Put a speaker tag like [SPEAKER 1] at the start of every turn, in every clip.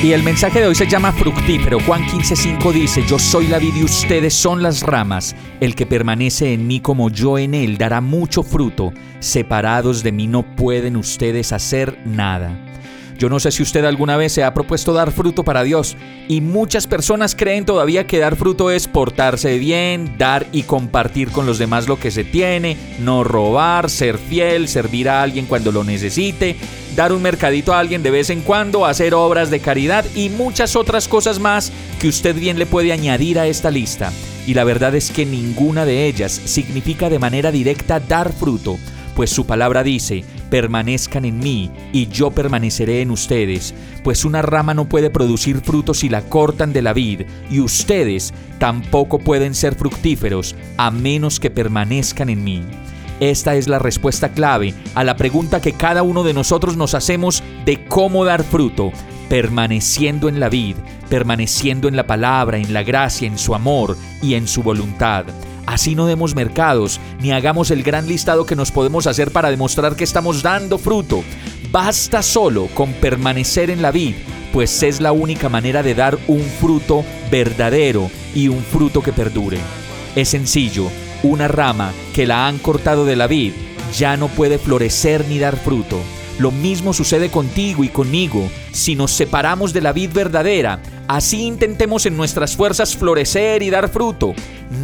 [SPEAKER 1] Y el mensaje de hoy se llama fructífero. Juan 15:5 dice, Yo soy la vid y ustedes son las ramas. El que permanece en mí como yo en él dará mucho fruto. Separados de mí no pueden ustedes hacer nada. Yo no sé si usted alguna vez se ha propuesto dar fruto para Dios y muchas personas creen todavía que dar fruto es portarse bien, dar y compartir con los demás lo que se tiene, no robar, ser fiel, servir a alguien cuando lo necesite, dar un mercadito a alguien de vez en cuando, hacer obras de caridad y muchas otras cosas más que usted bien le puede añadir a esta lista. Y la verdad es que ninguna de ellas significa de manera directa dar fruto pues su palabra dice, permanezcan en mí y yo permaneceré en ustedes, pues una rama no puede producir frutos si la cortan de la vid, y ustedes tampoco pueden ser fructíferos a menos que permanezcan en mí. Esta es la respuesta clave a la pregunta que cada uno de nosotros nos hacemos de cómo dar fruto, permaneciendo en la vid, permaneciendo en la palabra, en la gracia, en su amor y en su voluntad. Así no demos mercados, ni hagamos el gran listado que nos podemos hacer para demostrar que estamos dando fruto. Basta solo con permanecer en la vid, pues es la única manera de dar un fruto verdadero y un fruto que perdure. Es sencillo, una rama que la han cortado de la vid ya no puede florecer ni dar fruto. Lo mismo sucede contigo y conmigo. Si nos separamos de la vid verdadera, así intentemos en nuestras fuerzas florecer y dar fruto,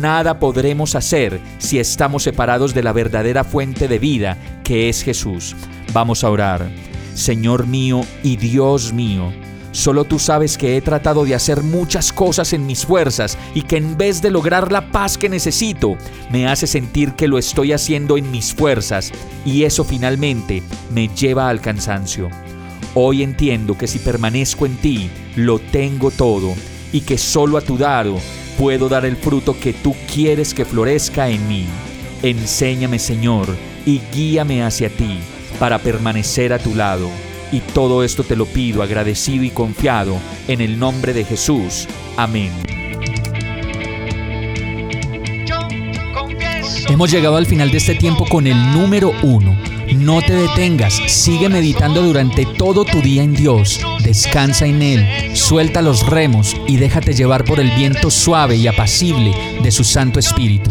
[SPEAKER 1] nada podremos hacer si estamos separados de la verdadera fuente de vida, que es Jesús. Vamos a orar. Señor mío y Dios mío, Solo tú sabes que he tratado de hacer muchas cosas en mis fuerzas y que en vez de lograr la paz que necesito, me hace sentir que lo estoy haciendo en mis fuerzas y eso finalmente me lleva al cansancio. Hoy entiendo que si permanezco en ti, lo tengo todo y que solo a tu dado puedo dar el fruto que tú quieres que florezca en mí. Enséñame, Señor, y guíame hacia ti para permanecer a tu lado. Y todo esto te lo pido agradecido y confiado en el nombre de Jesús. Amén. Hemos llegado al final de este tiempo con el número uno. No te detengas, sigue meditando durante todo tu día en Dios, descansa en Él, suelta los remos y déjate llevar por el viento suave y apacible de su Santo Espíritu.